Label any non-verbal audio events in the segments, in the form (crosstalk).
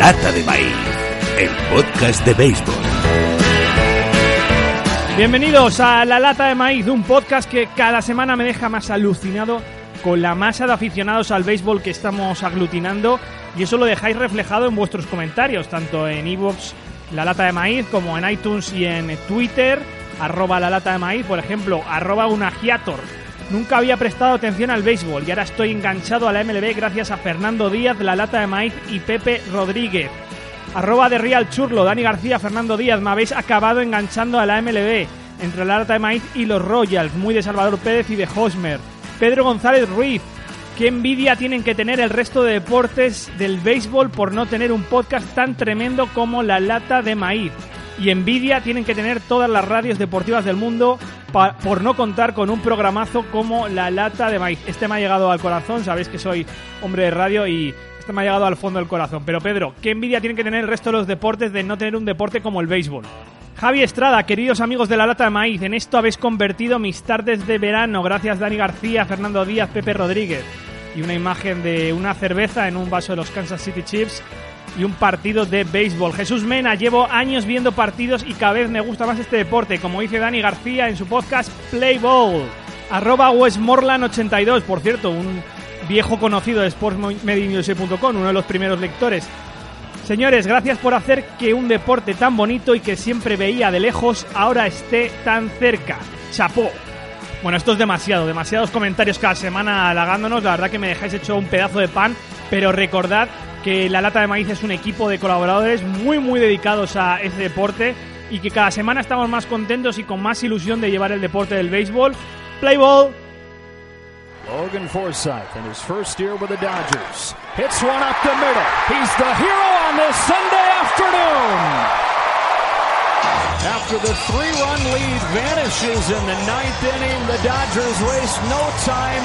Lata de maíz, el podcast de béisbol. Bienvenidos a La Lata de Maíz, un podcast que cada semana me deja más alucinado con la masa de aficionados al béisbol que estamos aglutinando y eso lo dejáis reflejado en vuestros comentarios, tanto en iVoox, La Lata de Maíz, como en iTunes y en Twitter, arroba La Lata de Maíz, por ejemplo, arroba unagiator. Nunca había prestado atención al béisbol y ahora estoy enganchado a la MLB gracias a Fernando Díaz, La Lata de Maíz y Pepe Rodríguez. Arroba de Real Churlo, Dani García, Fernando Díaz, me habéis acabado enganchando a la MLB entre la lata de maíz y los Royals, muy de Salvador Pérez y de Hosmer. Pedro González Ruiz, qué envidia tienen que tener el resto de deportes del béisbol por no tener un podcast tan tremendo como la lata de maíz. Y envidia tienen que tener todas las radios deportivas del mundo por no contar con un programazo como la lata de maíz. Este me ha llegado al corazón, sabéis que soy hombre de radio y este me ha llegado al fondo del corazón. Pero Pedro, qué envidia tienen que tener el resto de los deportes de no tener un deporte como el béisbol. Javi Estrada, queridos amigos de la lata de maíz, en esto habéis convertido mis tardes de verano. Gracias Dani García, Fernando Díaz, Pepe Rodríguez. Y una imagen de una cerveza en un vaso de los Kansas City Chiefs y un partido de béisbol. Jesús Mena, llevo años viendo partidos y cada vez me gusta más este deporte, como dice Dani García en su podcast Play Ball. Arroba Westmorland82, por cierto, un viejo conocido de sportsmedinews.com, uno de los primeros lectores. Señores, gracias por hacer que un deporte tan bonito y que siempre veía de lejos ahora esté tan cerca. Chapó. Bueno, esto es demasiado, demasiados comentarios cada semana halagándonos. La verdad que me dejáis hecho un pedazo de pan, pero recordad que la lata de maíz es un equipo de colaboradores muy, muy dedicados a ese deporte y que cada semana estamos más contentos y con más ilusión de llevar el deporte del béisbol. Play ball. Logan Forsythe in his first year with the Dodgers. Hits one up the middle. He's the hero on this Sunday afternoon. After the three-run lead vanishes in the ninth inning, the Dodgers waste no time,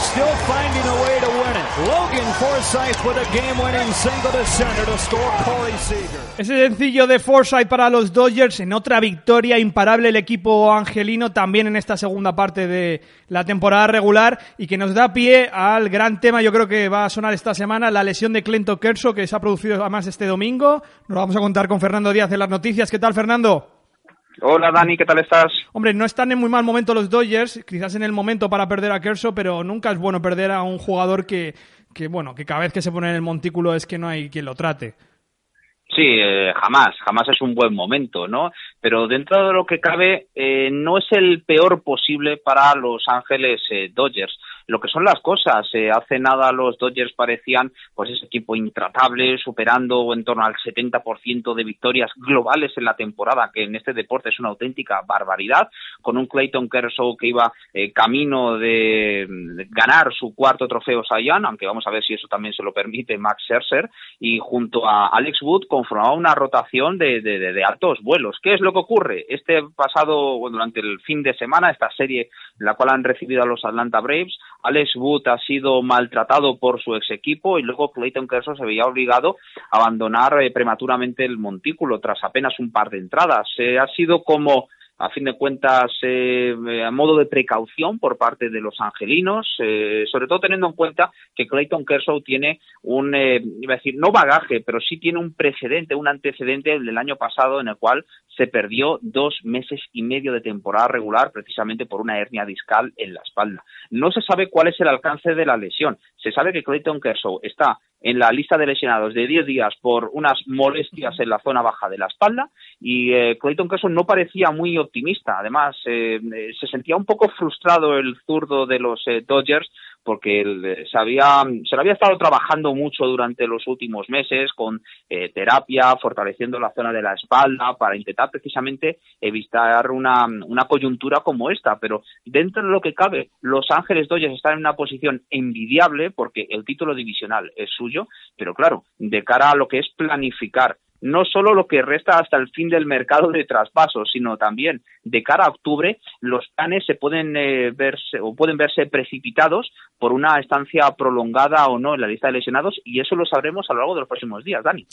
still finding a way to win it. Logan Forsythe with a game-winning single to center to score Corey Seager. Ese sencillo de Forsyth para los Dodgers en otra victoria imparable el equipo angelino también en esta segunda parte de la temporada regular y que nos da pie al gran tema yo creo que va a sonar esta semana la lesión de Clento Kershaw que se ha producido además este domingo. Nos vamos a contar con Fernando Díaz en las noticias. ¿Qué tal Fernando? Hola Dani, ¿qué tal estás? Hombre, no están en muy mal momento los Dodgers, quizás en el momento para perder a Kershaw, pero nunca es bueno perder a un jugador que, que bueno, que cada vez que se pone en el montículo es que no hay quien lo trate. Sí, eh, jamás, jamás es un buen momento, ¿no? Pero dentro de lo que cabe, eh, no es el peor posible para Los Ángeles eh, Dodgers. Lo que son las cosas, eh, hace nada los Dodgers parecían pues ese equipo intratable, superando en torno al 70% de victorias globales en la temporada, que en este deporte es una auténtica barbaridad, con un Clayton Kershaw que iba eh, camino de, ganar su cuarto trofeo Young, aunque vamos a ver si eso también se lo permite Max Scherzer, y junto a Alex Wood conformaba una rotación de, de altos vuelos. ¿Qué es lo que ocurre? Este pasado, durante el fin de semana, esta serie en la cual han recibido a los Atlanta Braves, Alex Wood ha sido maltratado por su ex equipo y luego Clayton Kershaw se veía obligado a abandonar eh, prematuramente el montículo tras apenas un par de entradas. Eh, ha sido como a fin de cuentas, eh, a modo de precaución por parte de los angelinos, eh, sobre todo teniendo en cuenta que Clayton Kershaw tiene un, eh, iba a decir, no bagaje, pero sí tiene un precedente, un antecedente del año pasado en el cual se perdió dos meses y medio de temporada regular precisamente por una hernia discal en la espalda. No se sabe cuál es el alcance de la lesión. Se sabe que Clayton Kershaw está en la lista de lesionados de 10 días por unas molestias en la zona baja de la espalda y eh, Clayton Kershaw no parecía muy optimista. Además, eh, se sentía un poco frustrado el zurdo de los Dodgers porque él, se, había, se lo había estado trabajando mucho durante los últimos meses con terapia, fortaleciendo la zona de la espalda para intentar precisamente evitar una, una coyuntura como esta. Pero dentro de lo que cabe, Los Ángeles Dodgers están en una posición envidiable porque el título divisional es suyo, pero claro, de cara a lo que es planificar no solo lo que resta hasta el fin del mercado de traspasos, sino también de cara a octubre los planes se pueden eh, verse o pueden verse precipitados por una estancia prolongada o no en la lista de lesionados y eso lo sabremos a lo largo de los próximos días, Dani.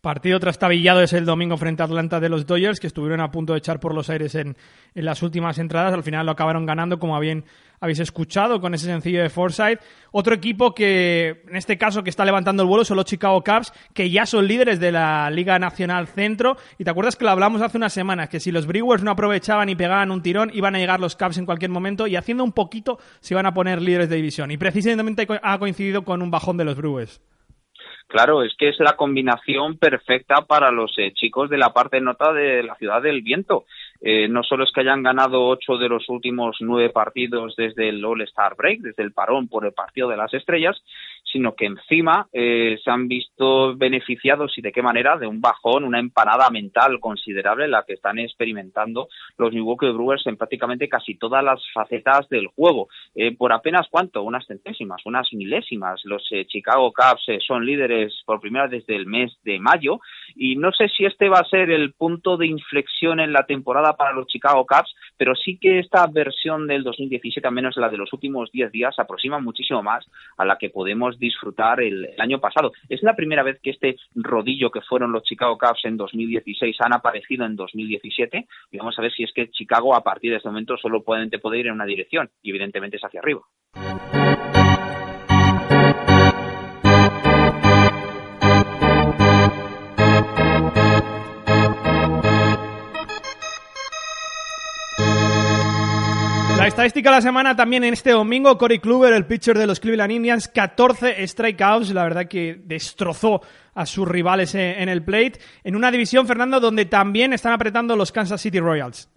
Partido trastabillado es el domingo frente a Atlanta de los Dodgers, que estuvieron a punto de echar por los aires en, en las últimas entradas. Al final lo acabaron ganando, como bien habéis escuchado con ese sencillo de Forsyth. Otro equipo que, en este caso, que está levantando el vuelo son los Chicago Cubs, que ya son líderes de la Liga Nacional Centro. Y te acuerdas que lo hablamos hace unas semanas, que si los Brewers no aprovechaban y pegaban un tirón, iban a llegar los Cubs en cualquier momento y haciendo un poquito se iban a poner líderes de división. Y precisamente ha coincidido con un bajón de los Brewers. Claro, es que es la combinación perfecta para los eh, chicos de la parte nota de la ciudad del viento. Eh, no solo es que hayan ganado ocho de los últimos nueve partidos desde el All-Star Break, desde el parón por el partido de las estrellas, sino que encima eh, se han visto beneficiados y de qué manera de un bajón, una empanada mental considerable la que están experimentando los Milwaukee Brewers en prácticamente casi todas las facetas del juego. Eh, por apenas cuánto, unas centésimas, unas milésimas. Los Chicago Cubs son líderes por primera vez desde el mes de mayo y no sé si este va a ser el punto de inflexión en la temporada para los Chicago Cubs, pero sí que esta versión del 2017, al menos la de los últimos 10 días, aproxima muchísimo más a la que podemos disfrutar el, año pasado. Es la primera vez que este rodillo que fueron los Chicago Cubs en 2016 han aparecido en 2017 y vamos a ver si es que Chicago a partir de este momento solo puede, puede ir en una dirección y evidentemente es hacia arriba. La estadística de la semana también en este domingo, Corey Kluber, el pitcher de los Cleveland Indians, 14 strikeouts, la verdad que destrozó a sus rivales en el plate, en una división, Fernando, donde también están apretando los Kansas City Royals.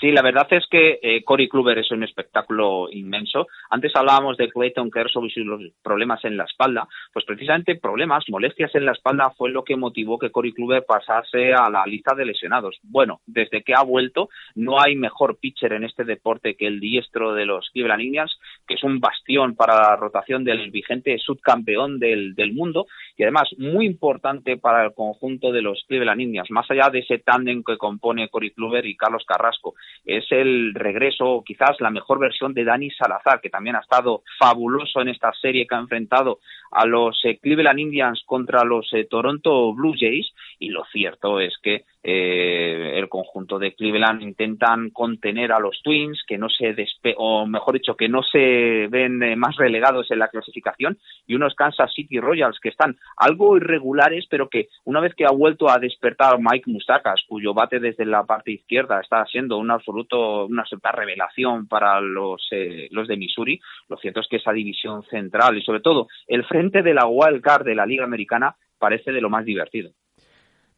Sí, la verdad es que eh, Cory Kluber es un espectáculo inmenso. Antes hablábamos de Clayton Kershaw y los problemas en la espalda. Pues precisamente problemas, molestias en la espalda fue lo que motivó que Cory Kluber pasase a la lista de lesionados. Bueno, desde que ha vuelto, no hay mejor pitcher en este deporte que el diestro de los Cleveland Indians, que es un bastión para la rotación del vigente subcampeón del, del mundo y además muy importante para el conjunto de los Cleveland Indians, más allá de ese tándem que compone Cory Kluber y Carlos Carrasco es el regreso, quizás la mejor versión de Dani Salazar, que también ha estado fabuloso en esta serie que ha enfrentado a los eh, Cleveland Indians contra los eh, Toronto Blue Jays. Y lo cierto es que eh, el conjunto de Cleveland intentan contener a los Twins, que no se despe o mejor dicho, que no se ven eh, más relegados en la clasificación, y unos Kansas City Royals que están algo irregulares, pero que una vez que ha vuelto a despertar Mike Mustakas, cuyo bate desde la parte izquierda está siendo un absoluto, una absoluta revelación para los, eh, los de Missouri, lo cierto es que esa división central y sobre todo el frente de la wild card de la Liga Americana parece de lo más divertido.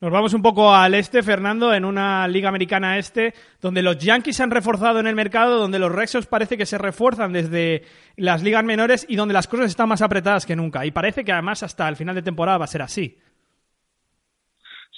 Nos vamos un poco al este, Fernando, en una liga americana este, donde los Yankees se han reforzado en el mercado, donde los Rexos parece que se refuerzan desde las ligas menores y donde las cosas están más apretadas que nunca. Y parece que además hasta el final de temporada va a ser así.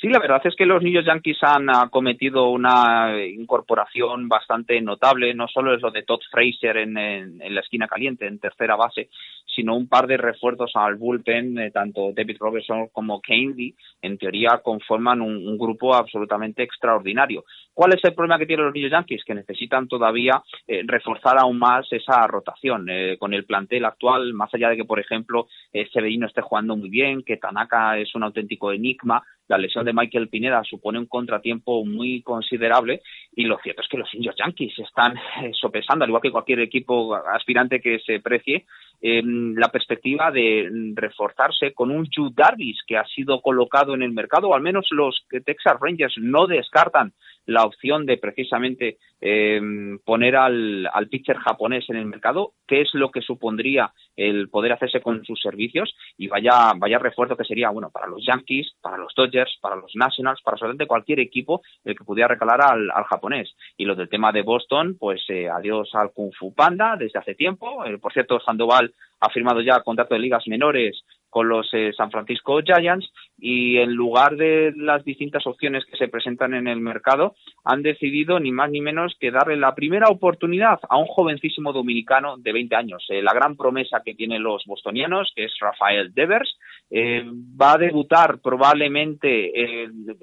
Sí, la verdad es que los York Yankees han cometido una incorporación bastante notable. No solo es lo de Todd Fraser en, la esquina caliente, en tercera base, sino un par de refuerzos al bullpen, eh, tanto David Robertson como Kennedy, en teoría conforman un, grupo absolutamente extraordinario. ¿Cuál es el problema que tienen los New Yankees? Que necesitan todavía eh, reforzar aún más esa rotación. Eh, con el plantel actual, más allá de que, por ejemplo, Severino esté jugando muy bien, que Tanaka es un auténtico enigma, la lesión de Michael Pineda supone un contratiempo muy considerable y lo cierto es que los indios Yankees están sopesando, al igual que cualquier equipo aspirante que se precie, la perspectiva de reforzarse con un Yu Darvis que ha sido colocado en el mercado, o al menos los Texas Rangers no descartan la opción de precisamente eh, poner al, al pitcher japonés en el mercado, qué es lo que supondría el poder hacerse con sus servicios y vaya, vaya refuerzo que sería, bueno, para los Yankees, para los Dodgers, para los Nationals, para solamente cualquier equipo el que pudiera recalar al, al japonés. Y lo del tema de Boston, pues eh, adiós al Kung Fu Panda desde hace tiempo. Eh, por cierto, Sandoval ha firmado ya contrato de ligas menores con los eh, San Francisco Giants y en lugar de las distintas opciones que se presentan en el mercado han decidido ni más ni menos que darle la primera oportunidad a un jovencísimo dominicano de 20 años. Eh, la gran promesa que tienen los bostonianos, que es Rafael Devers, eh, va a debutar probablemente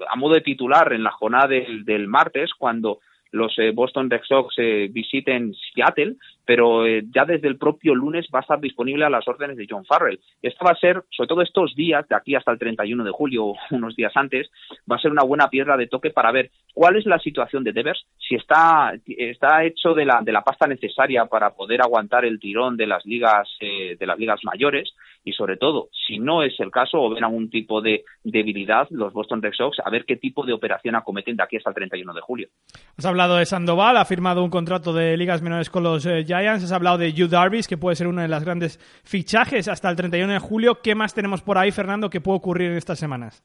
a modo de titular en la jornada del martes cuando los eh, Boston Red Sox eh, visiten Seattle, pero eh, ya desde el propio lunes va a estar disponible a las órdenes de John Farrell. Esta va a ser, sobre todo estos días, de aquí hasta el 31 de julio, (laughs) unos días antes, va a ser una buena piedra de toque para ver cuál es la situación de Devers, si está, está hecho de la, de la pasta necesaria para poder aguantar el tirón de las ligas, de las ligas mayores, y sobre todo, si no es el caso o ven algún tipo de debilidad los Boston Red Sox, a ver qué tipo de operación acometen de aquí hasta el 31 de julio. Has hablado de Sandoval, ha firmado un contrato de ligas menores con los eh, Giants, has hablado de Yu Darvis, que puede ser uno de los grandes fichajes hasta el 31 de julio. ¿Qué más tenemos por ahí, Fernando, que puede ocurrir en estas semanas?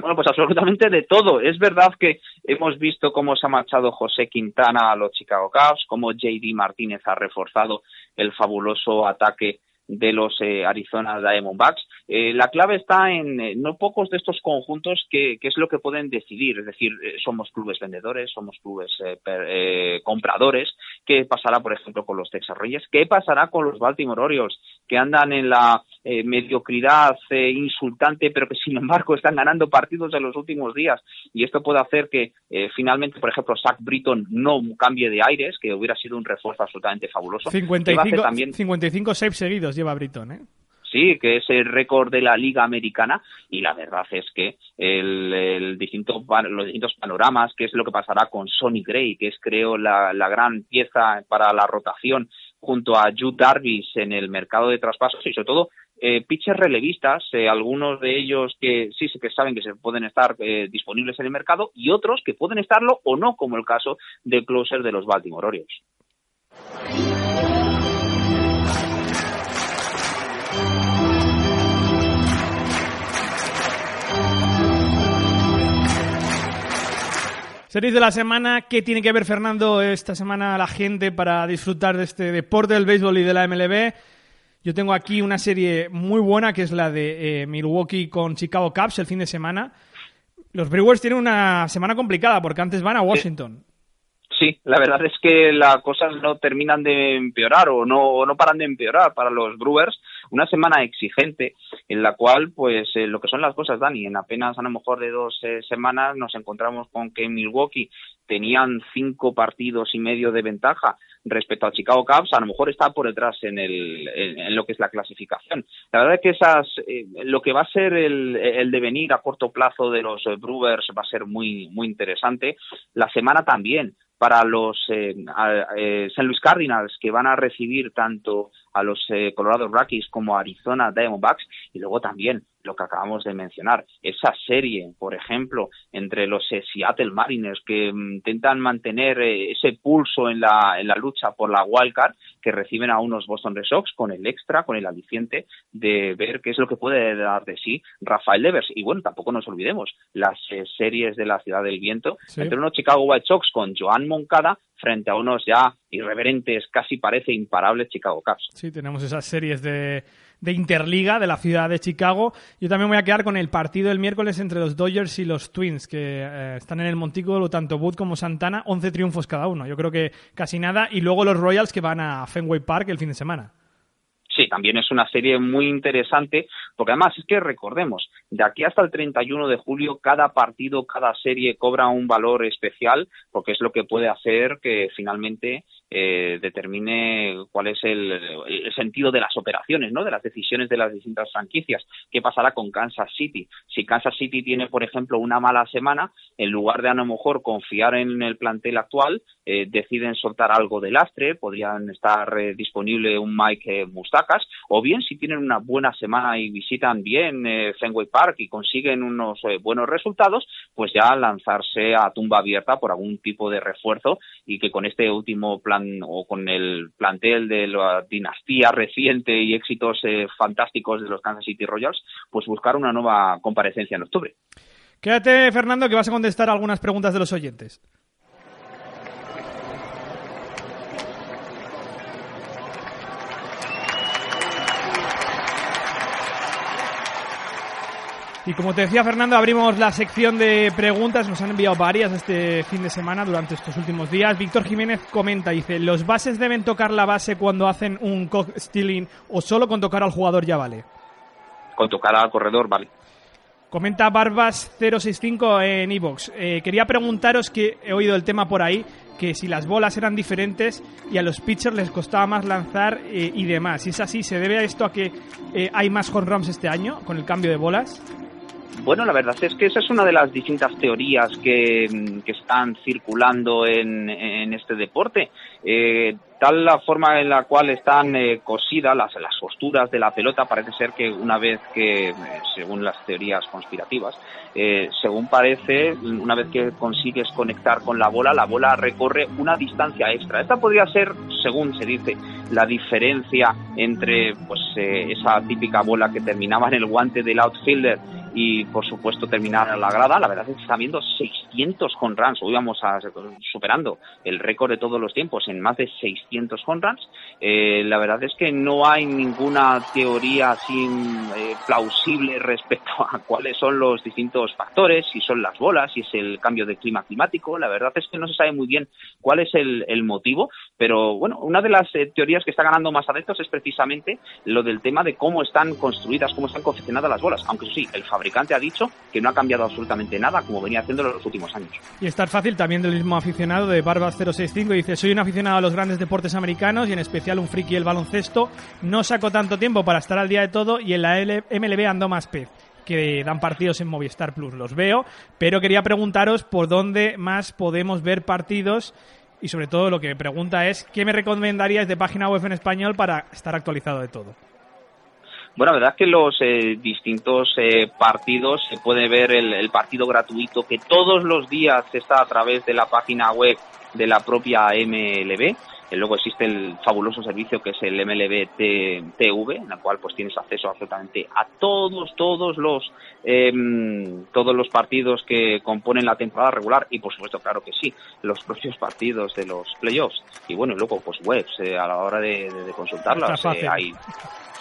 Bueno, pues absolutamente de todo. Es verdad que hemos visto cómo se ha marchado José Quintana a los Chicago Cubs, cómo JD Martínez ha reforzado el fabuloso ataque de los eh, Arizona Diamondbacks. Eh, la clave está en eh, no pocos de estos conjuntos que, es lo que pueden decidir, es decir, somos clubes vendedores, somos clubes compradores. ¿Qué pasará, por ejemplo, con los Texas Reyes? ¿Qué pasará con los Baltimore Orioles, que andan en la mediocridad insultante, pero que sin embargo están ganando partidos en los últimos días? Y esto puede hacer que finalmente, por ejemplo, Zach Britton no cambie de aires, que hubiera sido un refuerzo absolutamente fabuloso. 55, también... 55 saves seguidos lleva Britton, ¿eh? Sí, que es el récord de la Liga Americana y la verdad es que el, distinto, los distintos panoramas, qué es lo que pasará con Sonny Gray, que es creo la, gran pieza para la rotación junto a Jude Darvis en el mercado de traspasos y sobre todo eh, pitchers relevistas, eh, algunos de ellos que sí que saben que se pueden estar eh, disponibles en el mercado y otros que pueden estarlo o no, como el caso del closer de los Baltimore Orioles. Series de la semana, ¿qué tiene que ver Fernando esta semana la gente para disfrutar de este deporte del béisbol y de la MLB? Yo tengo aquí una serie muy buena que es la de eh, Milwaukee con Chicago Cubs el fin de semana. Los Brewers tienen una semana complicada porque antes van a Washington. Sí, la verdad es que las cosas no terminan de empeorar o no, no paran de empeorar para los Brewers. Una semana exigente en la cual, pues, eh, lo que son las cosas, Dani, en apenas a lo mejor de dos eh, semanas nos encontramos con que Milwaukee tenían cinco partidos y medio de ventaja respecto a Chicago Cubs, a lo mejor está por detrás en, el, en, lo que es la clasificación. La verdad es que esas, eh, lo que va a ser el, el, devenir a corto plazo de los Brewers va a ser muy, muy interesante. La semana también para los eh, eh, St. Louis Cardinals que van a recibir tanto a los eh, Colorado Rockies como Arizona Diamondbacks y luego también lo que acabamos de mencionar, esa serie, por ejemplo, entre los eh, Seattle Mariners que mm, intentan mantener eh, ese pulso en la, en la lucha por la wildcard, que reciben a unos Boston Red Sox con el extra, con el aliciente de ver qué es lo que puede dar de sí Rafael Devers. Y bueno, tampoco nos olvidemos las eh, series de la Ciudad del Viento, entre unos Chicago White Sox con Joan Moncada frente a unos ya irreverentes, casi parece imparables Chicago Cubs. Sí, tenemos esas series de de Interliga de la ciudad de Chicago. Yo también voy a quedar con el partido del miércoles entre los Dodgers y los Twins, que eh, están en el montículo tanto Wood como Santana, 11 triunfos cada uno. Yo creo que casi nada. Y luego los Royals que van a Fenway Park el fin de semana. Sí, también es una serie muy interesante, porque además es que recordemos, de aquí hasta el 31 de julio, cada partido, cada serie cobra un valor especial, porque es lo que puede hacer que finalmente eh, determine cuál es el, el, sentido de las operaciones, ¿no? De las decisiones de las distintas franquicias. ¿Qué pasará con Kansas City? Si Kansas City tiene, por ejemplo, una mala semana, en lugar de a lo mejor confiar en el plantel actual, eh, deciden soltar algo de lastre, podrían estar eh, disponible un Mike Mustacas, o bien si tienen una buena semana y visitan bien Fenway Park y consiguen unos buenos resultados, pues ya lanzarse a tumba abierta por algún tipo de refuerzo y que con este último plan o con el plantel de la dinastía reciente y éxitos eh, fantásticos de los Kansas City Royals, pues buscar una nueva comparecencia en octubre. Quédate, Fernando, que vas a contestar algunas preguntas de los oyentes. Y como te decía Fernando, abrimos la sección de preguntas. Nos han enviado varias este fin de semana durante estos últimos días. Víctor Jiménez comenta, dice, ¿los bases deben tocar la base cuando hacen un cock stealing o solo con tocar al jugador ya vale? Con tocar al corredor vale. Comenta Barbas065 en Evox. Eh, quería preguntaros que he oído el tema por ahí, que si las bolas eran diferentes y a los pitchers les costaba más lanzar eh, y demás. Si es así, ¿se debe a esto a que eh, hay más home runs este año con el cambio de bolas? Bueno, la verdad es que esa es una de las distintas teorías que, mm, están circulando en, este deporte. Eh, tal la forma en la cual están eh, cosidas las, las posturas de la pelota, parece ser que una vez que, eh, según las teorías conspirativas, eh, según parece, una vez que consigues conectar con la bola, la bola recorre una distancia extra. Esta podría ser, según se dice, la diferencia entre pues esa típica bola que terminaba en el guante del outfielder y por supuesto terminar la grada. La verdad es que está viendo 600 home runs, hoy vamos a, superando el récord de todos los tiempos en más de 600 home runs. Eh, la verdad es que no hay ninguna teoría así eh, plausible respecto a cuáles son los distintos factores, si son las bolas, si es el cambio de clima climático. La verdad es que no se sabe muy bien cuál es el, motivo, pero bueno, una de las eh, teorías que está ganando más adeptos es precisamente lo del tema de cómo están construidas, cómo están confeccionadas las bolas, aunque sí, el fabricante ha dicho que no ha cambiado absolutamente nada como venía haciendo en los últimos años. Y estar fácil también del mismo aficionado de Barbas065 dice, soy un aficionado a los grandes deportes americanos y en especial un friki del baloncesto. No saco tanto tiempo para estar al día de todo y en la MLB ando más pez que dan partidos en Movistar Plus, los veo, pero quería preguntaros por dónde más podemos ver partidos y sobre todo lo que me pregunta es, ¿qué me recomendaríais de página web en español para estar actualizado de todo? Bueno, la verdad es que los eh, distintos eh, partidos se puede ver el, partido gratuito que todos los días está a través de la página web de la propia MLB. Y luego existe el fabuloso servicio que es el MLB TV, en el cual pues tienes acceso absolutamente a todos, todos los em, todos los partidos que componen la temporada regular y por supuesto, claro que sí, los propios partidos de los playoffs. Y bueno, y luego pues webs eh, a la hora de, de consultarlas. hay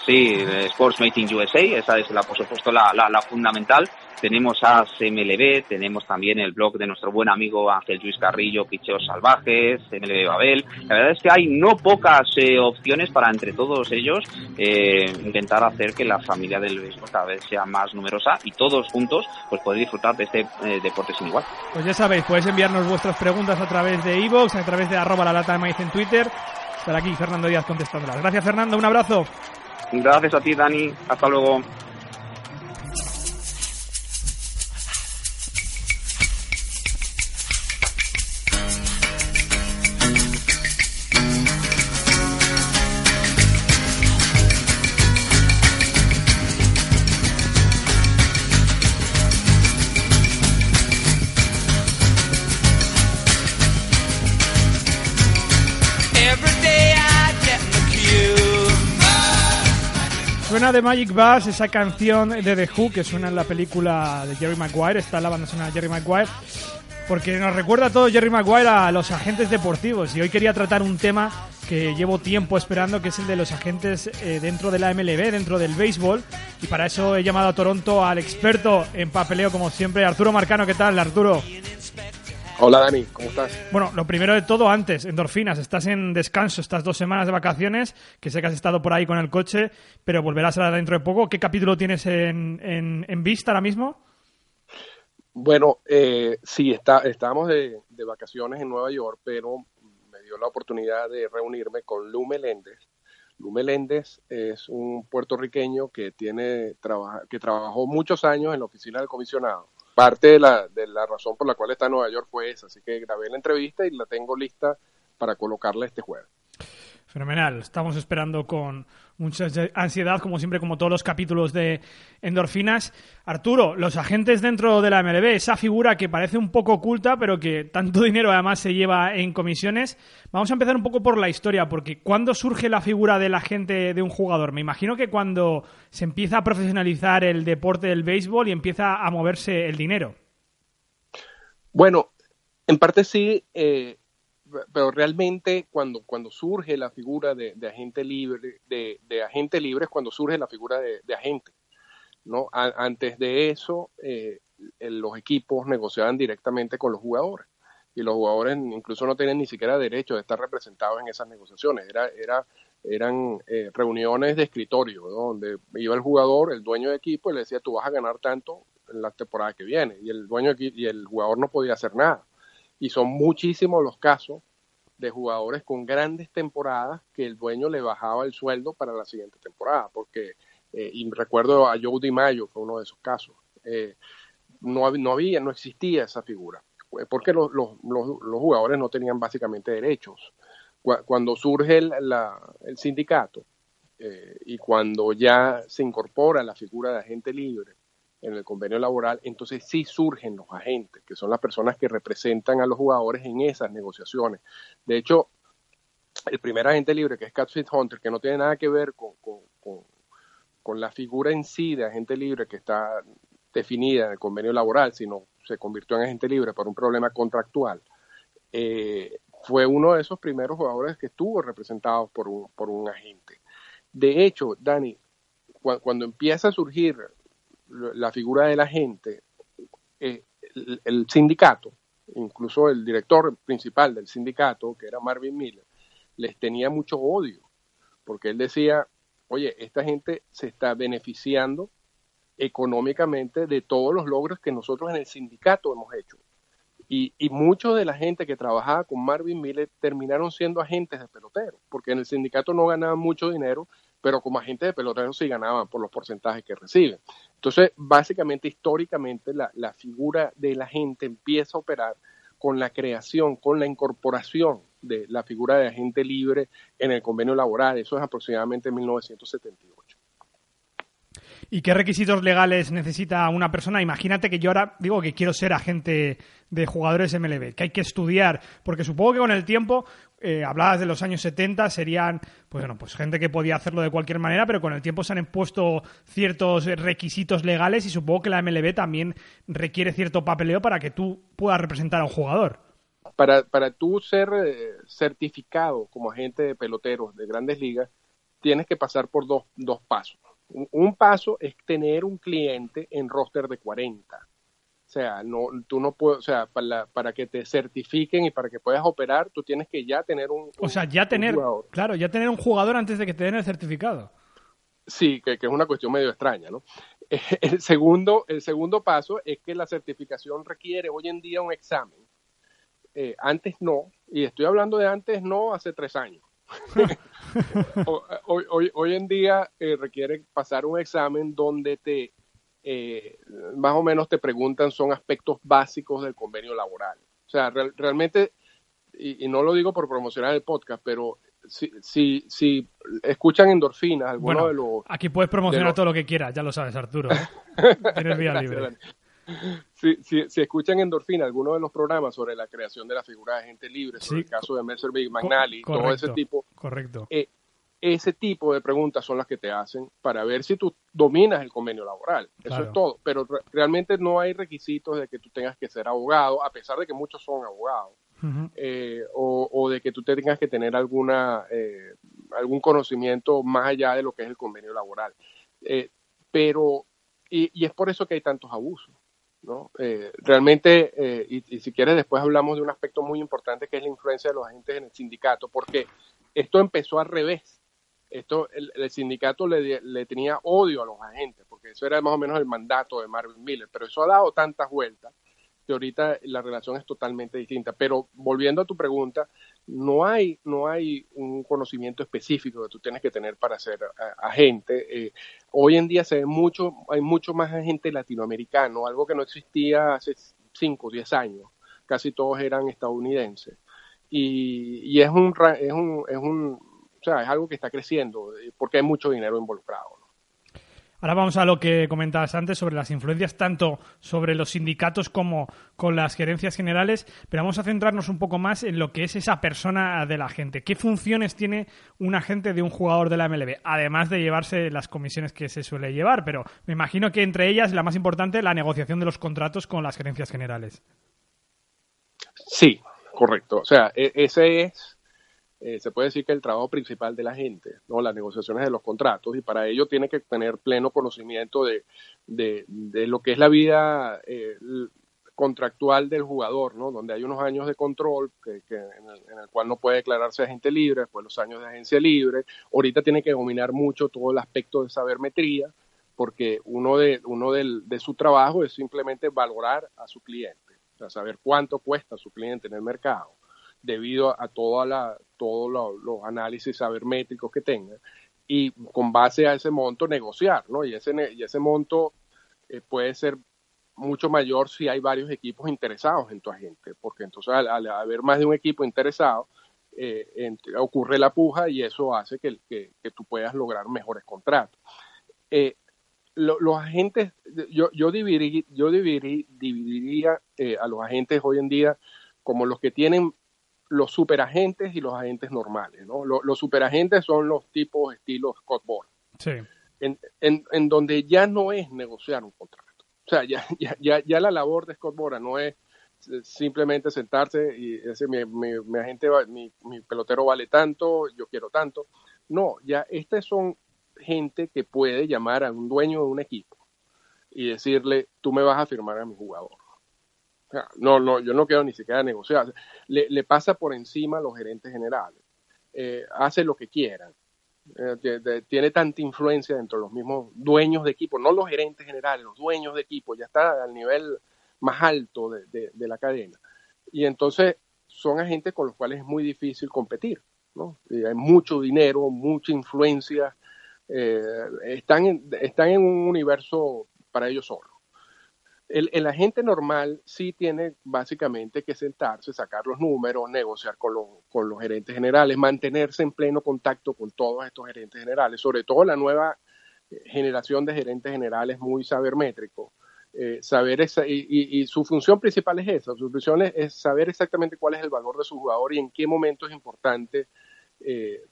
Sí, Sports Mating USA, esa es la, por supuesto la, la, fundamental. Tenemos a CMLB, tenemos también el blog de nuestro buen amigo Ángel Luis Carrillo, Picheos Salvajes, MLB Babel. La verdad es que hay no pocas eh, opciones para entre todos ellos eh, intentar hacer que la familia del béisbol cada vez sea más numerosa y todos juntos pues poder disfrutar de este eh, deporte sin igual. Pues ya sabéis, podéis enviarnos vuestras preguntas a través de iVoox, a través de arroba la lata de maíz en Twitter. Estará aquí Fernando Díaz contestándolas. Gracias Fernando, un abrazo. Gracias a ti, Dani. Hasta luego. Suena de Magic Bass esa canción de The Who que suena en la película de Jerry Maguire, está la banda sonora de Jerry Maguire, porque nos recuerda a todo Jerry Maguire a los agentes deportivos y hoy quería tratar un tema que llevo tiempo esperando, que es el de los agentes eh, dentro de la MLB, dentro del béisbol, y para eso he llamado a Toronto al experto en papeleo como siempre, Arturo Marcano, ¿qué tal Arturo? Hola Dani, ¿cómo estás? Bueno, lo primero de todo antes, endorfinas, estás en descanso estas dos semanas de vacaciones, que sé que has estado por ahí con el coche, pero volverás a dentro de poco. ¿Qué capítulo tienes en, en, vista ahora mismo? Bueno, eh, sí, está, estamos de, vacaciones en Nueva York, pero me dio la oportunidad de reunirme con Lu Meléndez. Lu Meléndez es un puertorriqueño que, tiene, que trabajó muchos años en la oficina del comisionado. Parte de la, de la razón por la cual está en Nueva York fue esa, así que grabé la entrevista y la tengo lista para colocarla este jueves. Fenomenal. Estamos esperando con mucha ansiedad, como siempre, como todos los capítulos de Endorfinas. Arturo, los agentes dentro de la MLB, esa figura que parece un poco oculta, pero que tanto dinero además se lleva en comisiones. Vamos a empezar un poco por la historia, porque ¿cuándo surge la figura del agente de un jugador? Me imagino que cuando se empieza a profesionalizar el deporte del béisbol y empieza a moverse el dinero. Bueno, en parte sí. Eh pero realmente cuando, cuando surge la figura de, agente libre, de, agente libre es cuando surge la figura de, agente. ¿no? antes de eso, eh, los equipos negociaban directamente con los jugadores y los jugadores incluso no tenían ni siquiera derecho de estar representados en esas negociaciones. Era, era, eran eh, reuniones de escritorio, donde iba el jugador, el dueño de equipo, y le decía, tú vas a ganar tanto en la temporada que viene. Y el dueño y el jugador no podía hacer nada y son muchísimos los casos de jugadores con grandes temporadas que el dueño le bajaba el sueldo para la siguiente temporada, porque, eh, y recuerdo a Joe DiMaggio, fue uno de esos casos, eh, no, no, había, no existía esa figura, porque los, los, los, jugadores no tenían básicamente derechos. Cuando surge el, la, el sindicato eh, y cuando ya se incorpora la figura de agente libre, en el convenio laboral, entonces sí surgen los agentes, que son las personas que representan a los jugadores en esas negociaciones. De hecho, el primer agente libre, que es Catfish Hunter, que no tiene nada que ver con, con, la figura en sí de agente libre que está definida en el convenio laboral, sino se convirtió en agente libre por un problema contractual, eh, fue uno de esos primeros jugadores que estuvo representado por un, por un agente. De hecho, Dani, cuando empieza a surgir la figura de la gente, eh, el, sindicato, incluso el director principal del sindicato, que era Marvin Miller, les tenía mucho odio, porque él decía, oye, esta gente se está beneficiando económicamente de todos los logros que nosotros en el sindicato hemos hecho. Y, y muchos de la gente que trabajaba con Marvin Miller terminaron siendo agentes de peloteros, porque en el sindicato no ganaban mucho dinero, pero como agentes de peloteros sí ganaban por los porcentajes que reciben. Entonces, básicamente, históricamente, la, la figura de la gente empieza a operar con la creación, con la incorporación de la figura de agente libre en el convenio laboral. Eso es aproximadamente en 1978. ¿Y qué requisitos legales necesita una persona? Imagínate que yo ahora digo que quiero ser agente de jugadores MLB, que hay que estudiar, porque supongo que con el tiempo, eh, hablabas de los años 70, serían, pues bueno, pues gente que podía hacerlo de cualquier manera, pero con el tiempo se han impuesto ciertos requisitos legales y supongo que la MLB también requiere cierto papeleo para que tú puedas representar a un jugador. Para, para tú ser eh, certificado como agente de peloteros de grandes ligas, tienes que pasar por dos, dos pasos. Un, paso es tener un cliente en roster de 40. O sea, no, tú no puedes, o sea, para, para que te certifiquen y para que puedas operar, tú tienes que ya tener un, O sea, ya tener, claro, ya tener un jugador antes de que te den el certificado. Sí, que, es una cuestión medio extraña, ¿no? (laughs) El segundo, el segundo paso es que la certificación requiere hoy en día un examen. Eh, antes no, y estoy hablando de antes no hace tres años. (laughs) (laughs) hoy, hoy, hoy, en día eh, requiere pasar un examen donde te eh, más o menos te preguntan son aspectos básicos del convenio laboral. O sea, realmente, y, no lo digo por promocionar el podcast, pero si, si, si escuchan endorfinas, alguno de los... Aquí puedes promocionar todo lo que quieras, ya lo sabes, Arturo. ¿eh? (laughs) Tienes vía libre si, si, escuchan Endorfina, alguno de los programas sobre la creación de la figura de gente libre, sobre el caso de Mercer Big McNally, todo ese tipo, correcto. Eh, ese tipo de preguntas son las que te hacen para ver si tú dominas el convenio laboral. Eso es todo. Pero realmente no hay requisitos de que tú tengas que ser abogado, a pesar de que muchos son abogados. Eh, o, de que tú tengas que tener alguna eh, algún conocimiento más allá de lo que es el convenio laboral. pero, y, y, es por eso que hay tantos abusos. ¿no? Eh, realmente, eh, y, si quieres, después hablamos de un aspecto muy importante que es la influencia de los agentes en el sindicato, porque esto empezó al revés. Esto, el, sindicato le, le, tenía odio a los agentes, porque eso era más o menos el mandato de Marvin Miller, pero eso ha dado tantas vueltas que ahorita la relación es totalmente distinta. Pero volviendo a tu pregunta, no hay, no hay un conocimiento específico que tú tienes que tener para ser agente. Eh, hoy en día se ve mucho, hay mucho más agente latinoamericano, algo que no existía hace 5 o 10 años. Casi todos eran estadounidenses. Y, y es un, es un, es un, o sea, es algo que está creciendo eh, porque hay mucho dinero involucrado. Ahora vamos a lo que comentabas antes sobre las influencias tanto sobre los sindicatos como con las gerencias generales, pero vamos a centrarnos un poco más en lo que es esa persona de la gente. ¿Qué funciones tiene un agente de un jugador de la MLB? Además de llevarse las comisiones que se suele llevar, pero me imagino que entre ellas la más importante la negociación de los contratos con las gerencias generales. Sí, correcto. O sea, e-, ese es eh, se puede decir que el trabajo principal de la gente, ¿no? las negociaciones de los contratos, y para ello tiene que tener pleno conocimiento de, de, lo que es la vida eh, contractual del jugador, ¿no? donde hay unos años de control que, en, el, cual no puede declararse agente libre, después los años de agencia libre, ahorita tiene que dominar mucho todo el aspecto de sabermetría, porque uno de, uno de su trabajo es simplemente valorar a su cliente, o sea, saber cuánto cuesta su cliente en el mercado debido a toda la, todos los análisis sabermétricos que tenga y con base a ese monto negociar, ¿no? Y ese, y ese monto eh, puede ser mucho mayor si hay varios equipos interesados en tu agente, porque entonces al, haber más de un equipo interesado, eh, ocurre la puja y eso hace que, que, tú puedas lograr mejores contratos. Eh, los agentes, yo, yo dividiría, yo dividiría a los agentes hoy en día como los que tienen los superagentes y los agentes normales. ¿no? Los, superagentes son los tipos estilo Scott Boras. Sí. En, en, en, donde ya no es negociar un contrato. O sea, ya, ya, ya, la labor de Scott Bora no es simplemente sentarse y decir mi, mi, agente, mi, mi, pelotero vale tanto, yo quiero tanto. No, ya estas son gente que puede llamar a un dueño de un equipo y decirle, tú me vas a firmar a mi jugador. No, no, yo no quiero ni siquiera negociar. Le, pasa por encima a los gerentes generales. Eh, hace lo que quieran. Eh, tiene tanta influencia dentro de los mismos dueños de equipo, no los gerentes generales, los dueños de equipo, ya está al nivel más alto de, la cadena. Y entonces son agentes con los cuales es muy difícil competir. ¿no? hay mucho dinero, mucha influencia. Eh, están, están en un universo para ellos solos. El, agente normal sí tiene básicamente que sentarse, sacar los números, negociar con, con los gerentes generales, mantenerse en pleno contacto con todos estos gerentes generales, sobre todo la nueva eh, generación de gerentes generales muy sabermétricos. Eh, saber esa, y, su función principal es esa, su función es, saber exactamente cuál es el valor de su jugador y en qué momento es importante, eh,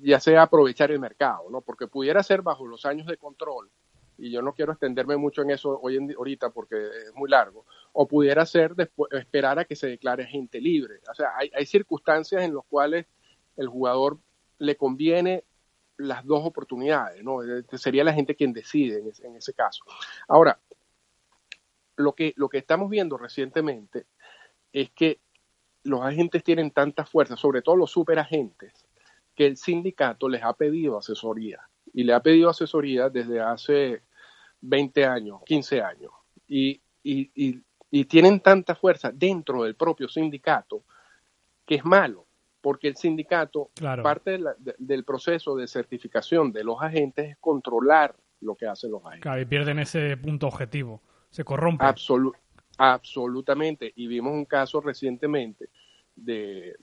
ya sea aprovechar el mercado, ¿no? porque pudiera ser bajo los años de control, y yo no quiero extenderme mucho en eso hoy en, ahorita porque es muy largo, o pudiera ser después, esperar a que se declare gente libre. O sea, hay, hay circunstancias en las cuales el jugador le conviene las dos oportunidades, ¿no? Este, sería la gente quien decide en, en, ese caso. Ahora, lo que, lo que estamos viendo recientemente es que los agentes tienen tanta fuerza, sobre todo los superagentes, que el sindicato les ha pedido asesoría y le ha pedido asesoría desde hace 20 años, 15 años, y, y, y, tienen tanta fuerza dentro del propio sindicato que es malo, porque el sindicato, parte del proceso de certificación de los agentes es controlar lo que hacen los agentes. Claro, y pierden ese punto objetivo, se corrompe. absolutamente, y vimos un caso recientemente de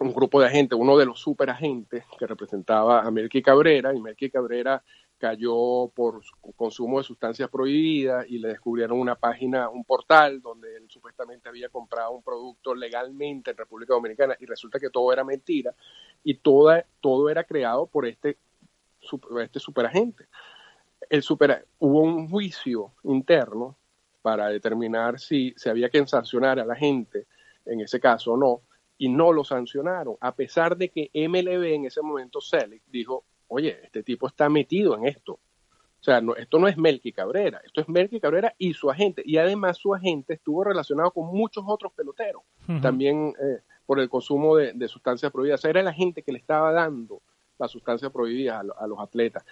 un grupo de agentes, uno de los superagentes que representaba a Melqui Cabrera, y Melqui Cabrera cayó por consumo de sustancias prohibidas y le descubrieron una página, un portal donde él supuestamente había comprado un producto legalmente en República Dominicana y resulta que todo era mentira y toda, todo era creado por este, este superagente. El super, hubo un juicio interno para determinar si se había que sancionar a la gente en ese caso o no y no lo sancionaron, a pesar de que MLB en ese momento, Selig, dijo, oye, este tipo está metido en esto. O sea, no, esto no es Melky Cabrera, esto es Melky Cabrera y su agente. Y además su agente estuvo relacionado con muchos otros peloteros, también eh, por el consumo de, sustancias prohibidas. O sea, era el agente que le estaba dando las sustancias prohibidas a, los atletas.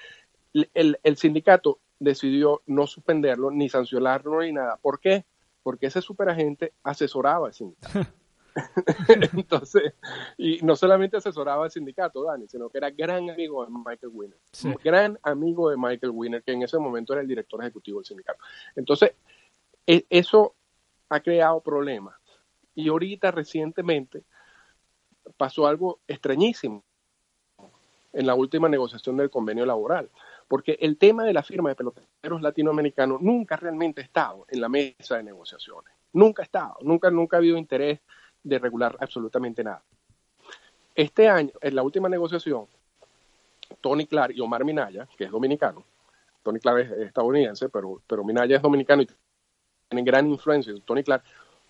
El, el, sindicato decidió no suspenderlo, ni sancionarlo, ni nada. ¿Por qué? porque ese superagente asesoraba al sindicato. (laughs) (laughs) Entonces, y no solamente asesoraba al sindicato, Dani, sino que era gran amigo de Michael Winner. Gran amigo de Michael Winner, que en ese momento era el director ejecutivo del sindicato. Entonces, e, eso ha creado problemas. Y ahorita, recientemente, pasó algo extrañísimo en la última negociación del convenio laboral, porque el tema de la firma de peloteros latinoamericanos nunca realmente ha estado en la mesa de negociaciones, nunca ha estado, nunca, nunca ha habido interés de regular absolutamente nada. Este año, en la última negociación, Tony Clark y Omar Minaya, que es dominicano, Tony Clark es estadounidense, pero, pero Minaya es dominicano y tiene gran influencia, Tony Clark,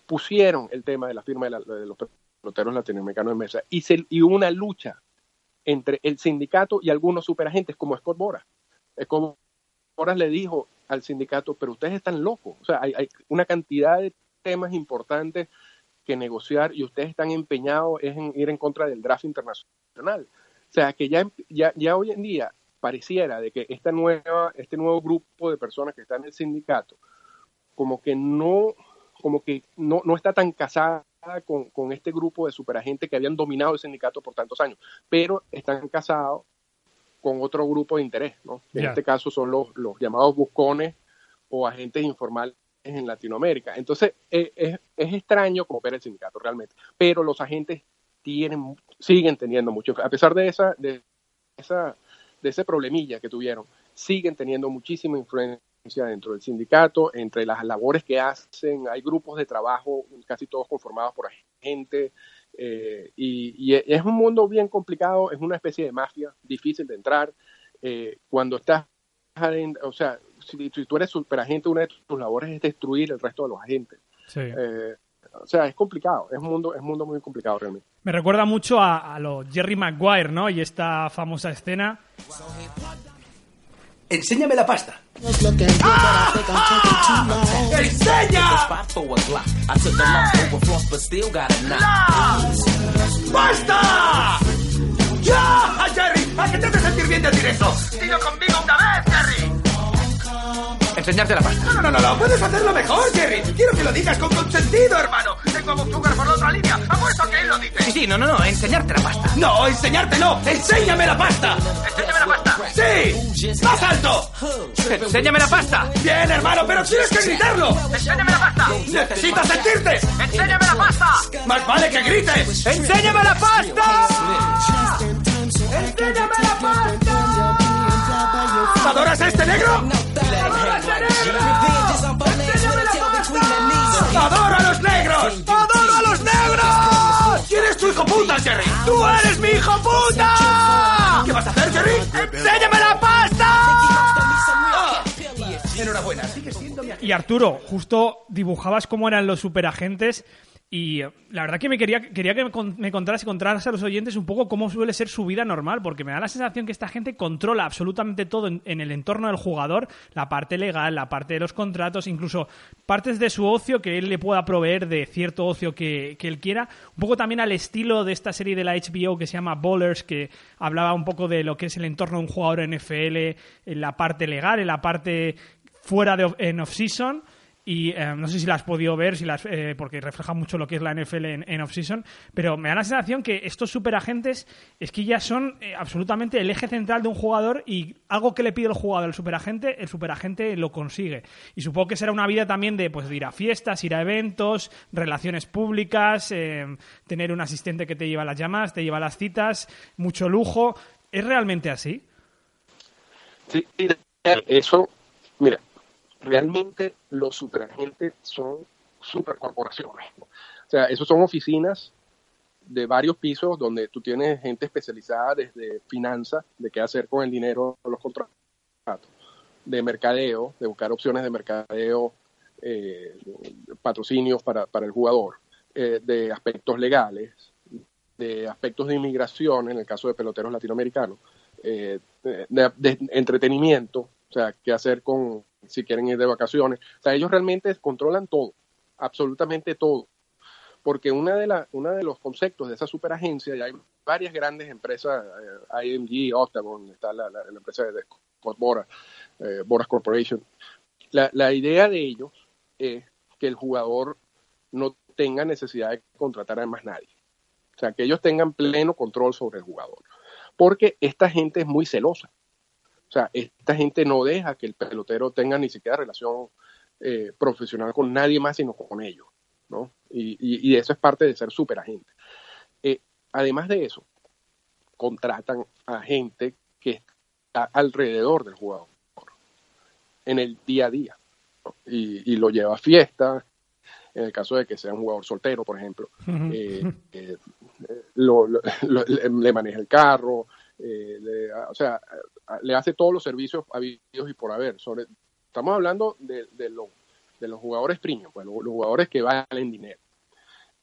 pusieron el tema de la firma de, los peloteros latinoamericanos en mesa y, se, y una lucha entre el sindicato y algunos superagentes como Scott Boras. Scott Boras le dijo al sindicato, pero ustedes están locos, o sea, hay una cantidad de temas importantes que negociar y ustedes están empeñados en ir en contra del draft internacional. O sea, que ya, ya, ya hoy en día pareciera de que esta nueva, este nuevo grupo de personas que están en el sindicato, como que no, como que no, no está tan casada con, con este grupo de superagentes que habían dominado el sindicato por tantos años, pero están casados con otro grupo de interés, ¿no? En este caso son los, los llamados buscones o agentes informales en Latinoamérica. Entonces, eh, es, es, extraño como ver el sindicato realmente, pero los agentes tienen, siguen teniendo mucho, a pesar de esa, de esa, de ese problemilla que tuvieron, siguen teniendo muchísima influencia dentro del sindicato, entre las labores que hacen, hay grupos de trabajo, casi todos conformados por agentes, eh, y, es un mundo bien complicado, es una especie de mafia, difícil de entrar. Eh, cuando estás, o sea, si, tú eres superagente, una de tus labores es destruir el resto de los agentes. Eh, o sea, es complicado, es un mundo, es un mundo muy complicado realmente. Me recuerda mucho a, a lo Jerry Maguire, ¿no? Y esta famosa escena. Enséñame la pasta. ¡Ah! ¡Enseña! ¡Basta! ¡Ya! ¡Jerry! ¿A qué te hace sentir bien decir eso? ¡Dilo conmigo una vez, Jerry! Enseñarte la pasta. No, no, no, no, puedes hacerlo mejor, Jerry. Quiero que lo digas con consentido, hermano. Tengo a Bob por la otra línea. Apuesto que él lo dice. Sí, sí, no, no, no, enseñarte la pasta. No, enseñarte no. Enséñame la pasta. Enséñame la pasta. Sí. Más alto. Enséñame la pasta. Bien, hermano, pero tienes que gritarlo. Enséñame la pasta. Necesitas sentirte. Enséñame la pasta. Más vale que grites. Enséñame la pasta. Enséñame la pasta. ¿Adoras a este negro? ¡Adoras a ¡Adoro a los negros! ¡Adoro a los negros! ¿Quién es tu hijo puta, Jerry? ¡Tú eres mi hijo puta! ¿Qué vas a hacer, Jerry? ¡Enséñame la pasta! Enhorabuena, sigue siendo mi Y Arturo, justo dibujabas cómo eran los superagentes y eh, la verdad que me quería, quería que me contaras contaras a los oyentes un poco cómo suele ser su vida normal, porque me da la sensación que esta gente controla absolutamente todo en, el entorno del jugador, la parte legal, la parte de los contratos, incluso partes de su ocio que él le pueda proveer de cierto ocio que, que él quiera. Un poco también al estilo de esta serie de la HBO que se llama Bowlers, que hablaba un poco de lo que es el entorno de un jugador NFL en la parte legal, en la parte fuera de en off-season y eh, no sé si las has podido ver, si las, eh, porque refleja mucho lo que es la NFL en, off-season, pero me da la sensación que estos superagentes es que ya son eh, absolutamente el eje central de un jugador y algo que le pide el jugador al superagente, el superagente lo consigue. Y supongo que será una vida también de, pues, de ir a fiestas, ir a eventos, relaciones públicas, tener un asistente que te lleva las llamadas, te lleva las citas, mucho lujo. ¿Es realmente así? Sí, eso, mira, realmente los superagentes son supercorporaciones. O sea, esos son oficinas de varios pisos donde tú tienes gente especializada desde finanzas, de qué hacer con el dinero, los contratos, de mercadeo, de buscar opciones de mercadeo, eh, patrocinios para, para, el jugador, eh, de aspectos legales, de aspectos de inmigración, en el caso de peloteros latinoamericanos, eh, de, entretenimiento, o sea, qué hacer con, si quieren ir de vacaciones. O sea, ellos realmente controlan todo, absolutamente todo. Porque una de, la, una de los conceptos de esa superagencia, y hay varias grandes empresas, eh, IMG, Octagon, está la, empresa de Scott Boras, eh, Boras Corporation. La, la idea de ellos es que el jugador no tenga necesidad de contratar a más nadie. O sea, que ellos tengan pleno control sobre el jugador. Porque esta gente es muy celosa. O sea, esta gente no deja que el pelotero tenga ni siquiera relación eh, profesional con nadie más, sino con ellos. ¿no? Y, eso es parte de ser super agente. Eh, además de eso, contratan a gente que está alrededor del jugador en el día a día y, lo lleva a fiestas. En el caso de que sea un jugador soltero, por ejemplo, eh, eh, (laughs) le maneja el carro, o sea, le hace todos los servicios habidos y por haber. Sobre, estamos hablando de, los jugadores premium, pues, los, jugadores que valen dinero.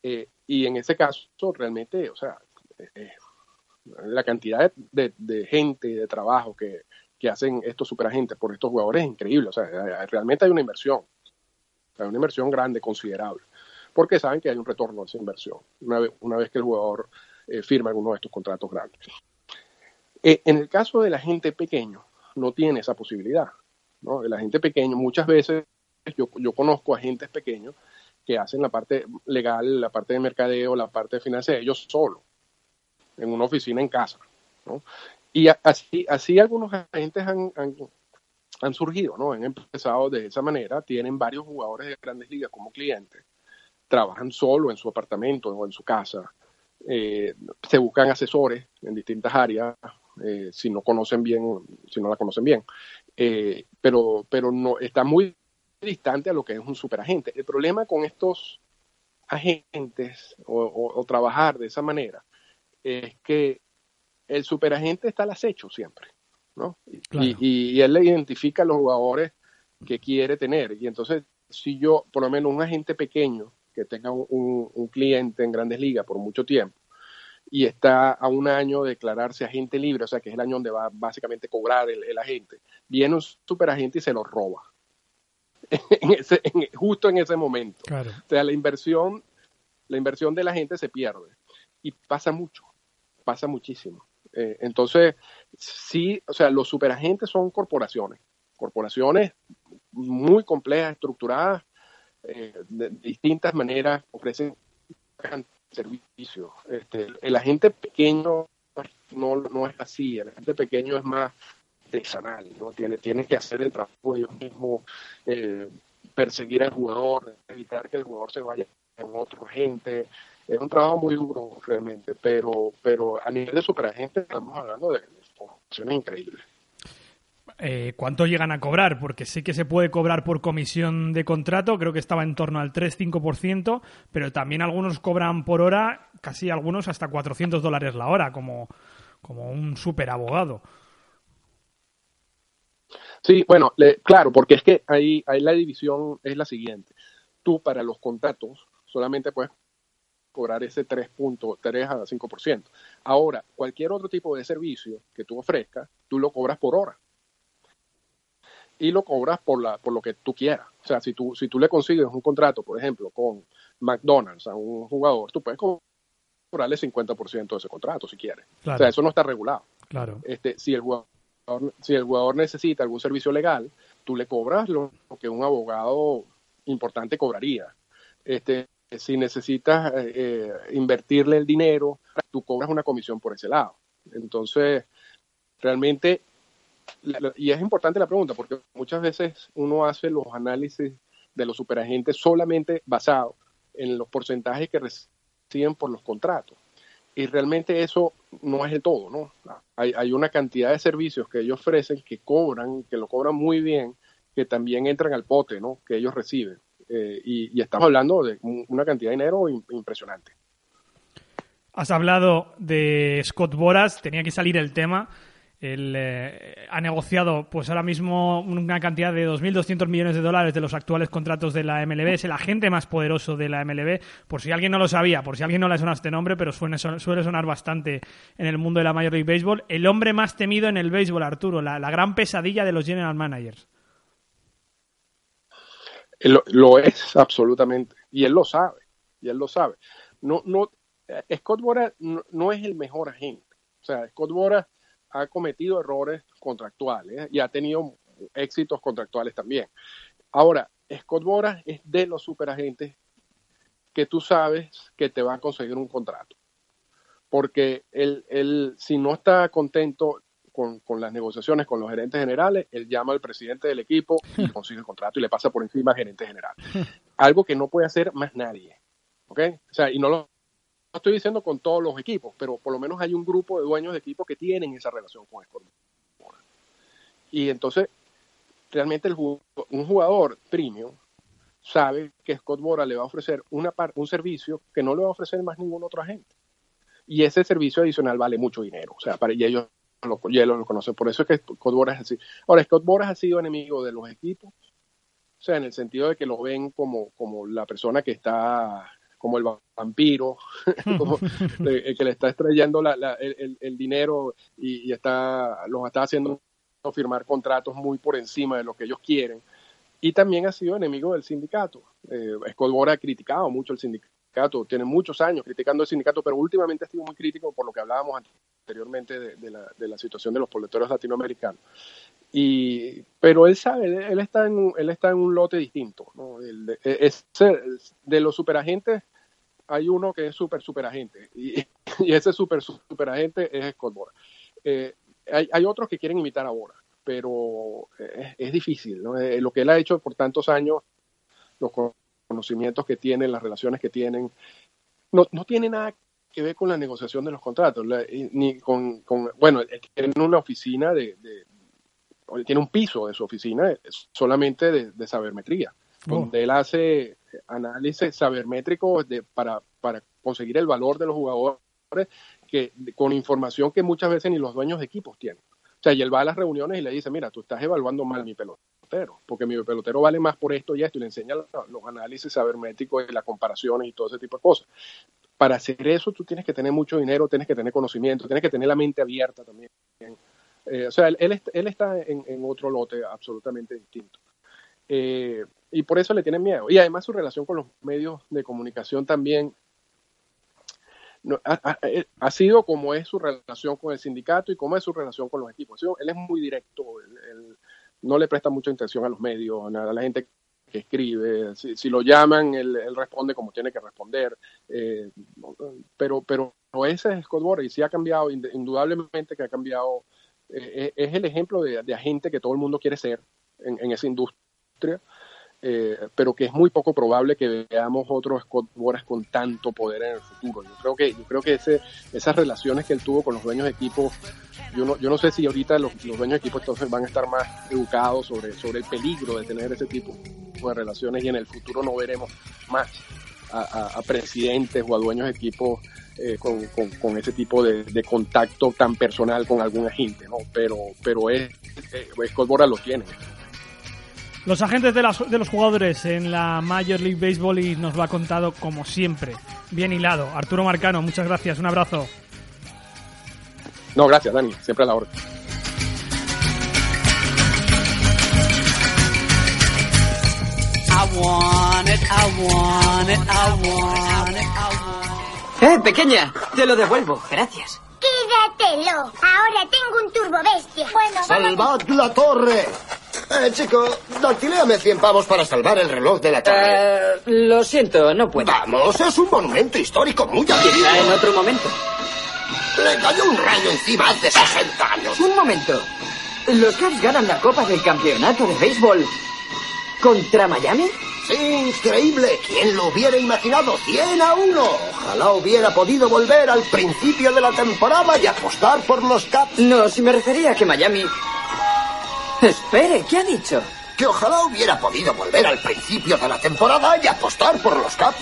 Eh, y en ese caso, realmente, o sea, eh, eh, la cantidad de, de, gente de trabajo que, hacen estos superagentes por estos jugadores es increíble. O sea, realmente hay una inversión. Hay una inversión grande, considerable. Porque saben que hay un retorno a esa inversión una vez que el jugador firma alguno de estos contratos grandes. En el caso de la gente pequeño, no tiene esa posibilidad. ¿no? La gente pequeño muchas veces yo, conozco agentes pequeños que hacen la parte legal, la parte de mercadeo, la parte de financiera, ellos solos, en una oficina en casa. Y así, así algunos agentes han, han, surgido, ¿no? Han empezado de esa manera, tienen varios jugadores de grandes ligas como clientes, trabajan solo en su apartamento o en su casa, eh, se buscan asesores en distintas áreas, eh, si no conocen bien, si no la conocen bien, eh, pero, pero no, está muy distante a lo que es un superagente. El problema con estos agentes o, trabajar de esa manera es que el superagente está al acecho siempre, ¿no? Y, él le identifica a los jugadores que quiere tener. Y entonces, si yo, por lo menos un agente pequeño que tenga un, cliente en grandes ligas por mucho tiempo y está a un año de declararse agente libre, o sea que es el año donde va básicamente cobrar el, el agente, viene un superagente y se lo roba (laughs) justo en ese momento. O sea, la inversión, la inversión de la gente se pierde. Y pasa mucho, pasa muchísimo. Eh, entonces, sí, o sea, los superagentes son corporaciones, corporaciones muy complejas, estructuradas, eh, de distintas maneras, ofrecen servicios. Este, el agente pequeño no, no es así, el agente pequeño es más artesanal, ¿no? Tiene, tiene que hacer el trabajo ellos mismos, eh, perseguir al jugador, evitar que el jugador se vaya con otro gente. Es un trabajo muy duro realmente, pero, pero a nivel de superagente estamos hablando de formaciones increíbles. Eh, ¿Cuánto llegan a cobrar? Porque sé que se puede cobrar por comisión de contrato, creo que estaba en torno al 3-5%, pero también algunos cobran por hora, casi algunos hasta 400 dólares la hora, como, como un super abogado. Sí, bueno, claro, porque es que ahí, ahí la división es la siguiente. Tú para los contratos solamente puedes cobrar ese 3.3 a 5%. Ahora, cualquier otro tipo de servicio que tú ofrezcas, tú lo cobras por hora. Y lo cobras por, la, por lo que tú quieras. O sea, si tú, si tú le consigues un contrato, por ejemplo, con McDonald's a un jugador, tú puedes cobrarle 50% de ese contrato si quieres. O sea, eso no está regulado. Claro. Este, si el jugador si el jugador necesita algún servicio legal, tú le cobras lo que un abogado importante cobraría. Este, si necesitas eh, eh, invertirle el dinero, tú cobras una comisión por ese lado. Entonces, realmente, y es importante la pregunta, porque muchas veces uno hace los análisis de los superagentes solamente basados en los porcentajes que reciben por los contratos y realmente eso no es el todo, ¿no? Hay, hay, una cantidad de servicios que ellos ofrecen que cobran, que lo cobran muy bien, que también entran al pote, ¿no? Que ellos reciben. Eh, y, estamos hablando de una cantidad de dinero impresionante. Has hablado de Scott Boras, tenía que salir el tema. Él eh, ha negociado pues ahora mismo una cantidad de 2.200 millones de dólares de los actuales contratos de la MLB. Es el agente más poderoso de la MLB. Por si alguien no lo sabía, por si alguien no le suena este nombre, pero suele, sonar bastante en el mundo de la Major League Baseball. El hombre más temido en el béisbol, Arturo. La, gran pesadilla de los general managers. Lo, es absolutamente. Y él lo sabe. Y él lo sabe. No, no, eh, Scott Boras no, no es el mejor agente. O sea, Scott Boras ha cometido errores contractuales y ha tenido éxitos contractuales también. Ahora, Scott Boras es de los superagentes que tú sabes que te va a conseguir un contrato. Porque él, él si no está contento con, con, las negociaciones con los gerentes generales, él llama al presidente del equipo y (laughs) consigue el contrato y le pasa por encima al gerente general. Algo que no puede hacer más nadie. ¿Ok? O sea, y no lo estoy diciendo con todos los equipos, pero por lo menos hay un grupo de dueños de equipos que tienen esa relación con Scott Boras. Y entonces, realmente el, un jugador premium sabe que Scott Bora le va a ofrecer una un servicio que no le va a ofrecer más ningún otro agente. Y ese servicio adicional vale mucho dinero. O sea, para, y ellos lo, conocen. Por eso es que Scott Bora es así. Ahora, Scott Bora ha sido enemigo de los equipos. O sea, en el sentido de que lo ven como, como la persona que está como el vampiro, (laughs) como (laughs) el que le está estrellando la, la, el, el, dinero y, y, está los está haciendo firmar contratos muy por encima de lo que ellos quieren y también ha sido enemigo del sindicato. Eh, Escolbora ha criticado mucho el sindicato, tiene muchos años criticando el sindicato, pero últimamente ha sido muy crítico por lo que hablábamos anteriormente de, la, de la, situación de los poleteros latinoamericanos. Y, pero él sabe, él está en, él está en un lote distinto. ¿no? El, es, de los superagentes hay uno que es super superagente y, (laughs) y ese super superagente es Escolbora. Eh, hay, hay otros que quieren imitar a Bora pero es, es difícil. ¿no? Eh, lo que él ha hecho por tantos años, los conocimientos que tiene, las relaciones que tienen, no, no tiene nada que ver con la negociación de los contratos, ni con, con, bueno, tiene una oficina de, de, tiene un piso de su oficina solamente de, de sabermetría, oh. donde él hace análisis sabermétricos de, para, para conseguir el valor de los jugadores que con información que muchas veces ni los dueños de equipos tienen sea, y él va a las reuniones y le dice, mira, tú estás evaluando mal mi pelotero, porque mi pelotero vale más por esto y esto, y le enseña los, análisis sabermétricos y las comparaciones y todo ese tipo de cosas. Para hacer eso tú tienes que tener mucho dinero, tienes que tener conocimiento, tienes que tener la mente abierta también. Eh, o sea, él, él, está en, en, otro lote absolutamente distinto. Eh, y por eso le tienen miedo. Y además su relación con los medios de comunicación también eh, ha, sido como es su relación con el sindicato y cómo es su relación con los equipos. Él es muy directo, él, él no le presta mucha atención a los medios, a la gente que escribe. Si, lo llaman, él, él, responde como tiene que responder. Eh, pero, pero ese es Scott Boras y sí ha cambiado, indudablemente que ha cambiado. Eh, es el ejemplo de, de, agente que todo el mundo quiere ser en, en esa industria. Eh, pero que es muy poco probable que veamos otros Scott Boras con tanto poder en el futuro. Yo creo que, yo creo que ese, esas relaciones que él tuvo con los dueños de equipo, yo no, yo no sé si ahorita los, dueños de equipo entonces van a estar más educados sobre, sobre el peligro de tener ese tipo de relaciones y en el futuro no veremos más a, presidentes o a dueños de equipos eh, con, con, ese tipo de, contacto tan personal con algún agente, ¿no? Pero, pero es, eh, Scott Boras lo tiene. Los agentes de, las, de, los jugadores en la Major League Baseball y nos lo ha contado como siempre. Bien hilado. Arturo Marcano, muchas gracias. Un abrazo. No, gracias, Dani. Siempre a la orden. Eh, pequeña, te lo devuelvo. Gracias. Quédatelo. Ahora tengo un turbo bestia. Bueno, ¡Salvad la torre! Eh, chico, dactiléame 100 pavos para salvar el reloj de la torre. Uh, lo siento, no puedo. Vamos, es un monumento histórico muy adquirido. En otro momento. Le cayó un rayo encima hace 60 años. Un momento. ¿Los Cubs ganan la Copa del Campeonato de Béisbol contra Miami? Sí, increíble. ¿Quién lo hubiera imaginado? 100 a 1. Ojalá hubiera podido volver al principio de la temporada y apostar por los Cubs. No, si me refería a que Miami Espere, ¿qué ha dicho? Que ojalá hubiera podido volver al principio de la temporada y apostar por los Caps.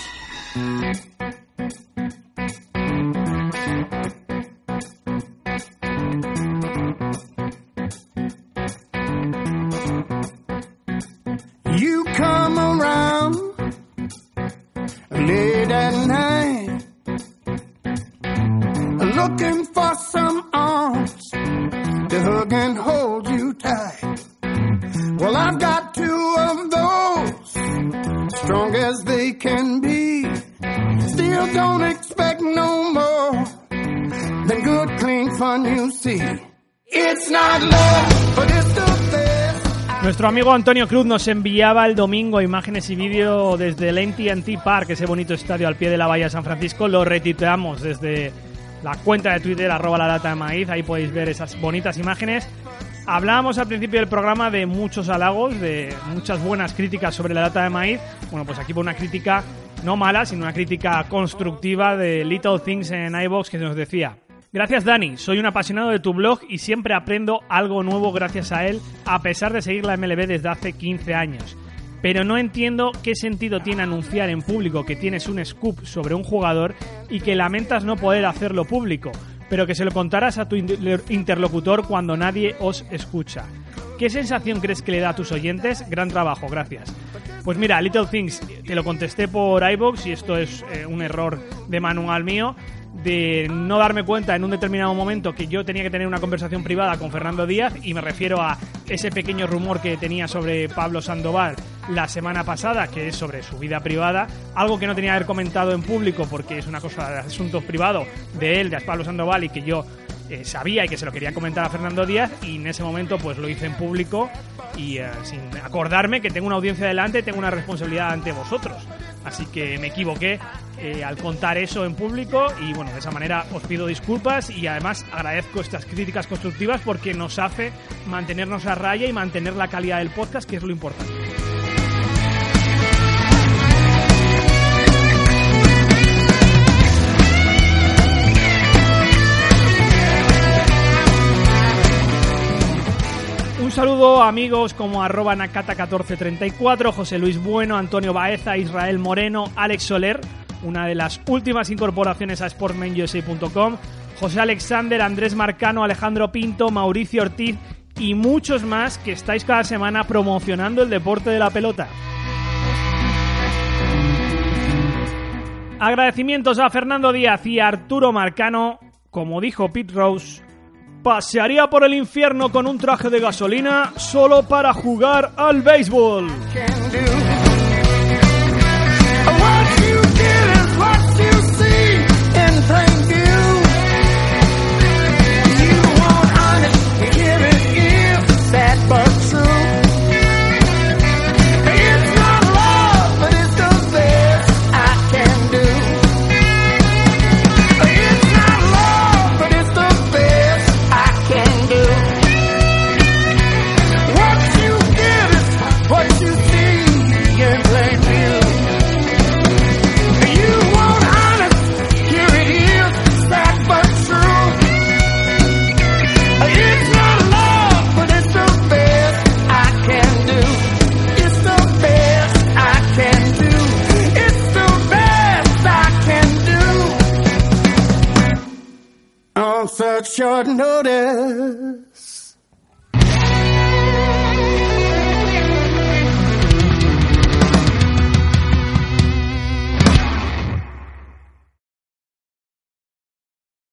Nuestro amigo Antonio Cruz nos enviaba el domingo imágenes y vídeo desde el NTT Park, ese bonito estadio al pie de la bahía de San Francisco. Lo retiteamos desde la cuenta de Twitter, arroba la data de maíz. Ahí podéis ver esas bonitas imágenes. Hablábamos al principio del programa de muchos halagos, de muchas buenas críticas sobre la data de maíz. Bueno, pues aquí una crítica no mala, sino una crítica constructiva de Little Things en iBox que nos decía. Gracias Dani, soy un apasionado de tu blog y siempre aprendo algo nuevo gracias a él, a pesar de seguir la MLB desde hace 15 años. Pero no entiendo qué sentido tiene anunciar en público que tienes un scoop sobre un jugador y que lamentas no poder hacerlo público, pero que se lo contarás a tu interlocutor cuando nadie os escucha. ¿Qué sensación crees que le da a tus oyentes? Gran trabajo, gracias. Pues mira, Little Things, te lo contesté por iBox y esto es eh, un error de manual mío de no darme cuenta en un determinado momento que yo tenía que tener una conversación privada con Fernando Díaz y me refiero a ese pequeño rumor que tenía sobre Pablo Sandoval la semana pasada, que es sobre su vida privada, algo que no tenía que haber comentado en público porque es una cosa de asuntos privados de él, de Pablo Sandoval y que yo eh, sabía y que se lo quería comentar a Fernando Díaz y en ese momento pues lo hice en público y eh, sin acordarme que tengo una audiencia delante, tengo una responsabilidad ante vosotros. Así que me equivoqué eh, al contar eso en público y bueno, de esa manera os pido disculpas y además agradezco estas críticas constructivas porque nos hace mantenernos a raya y mantener la calidad del podcast, que es lo importante. Saludo amigos como arroba Nakata1434, José Luis Bueno, Antonio Baeza, Israel Moreno, Alex Soler, una de las últimas incorporaciones a sportmanusa.com, José Alexander, Andrés Marcano, Alejandro Pinto, Mauricio Ortiz y muchos más que estáis cada semana promocionando el deporte de la pelota. Agradecimientos a Fernando Díaz y a Arturo Marcano, como dijo Pete Rose, pasearía por el infierno con un traje de gasolina solo para jugar al béisbol. short notice.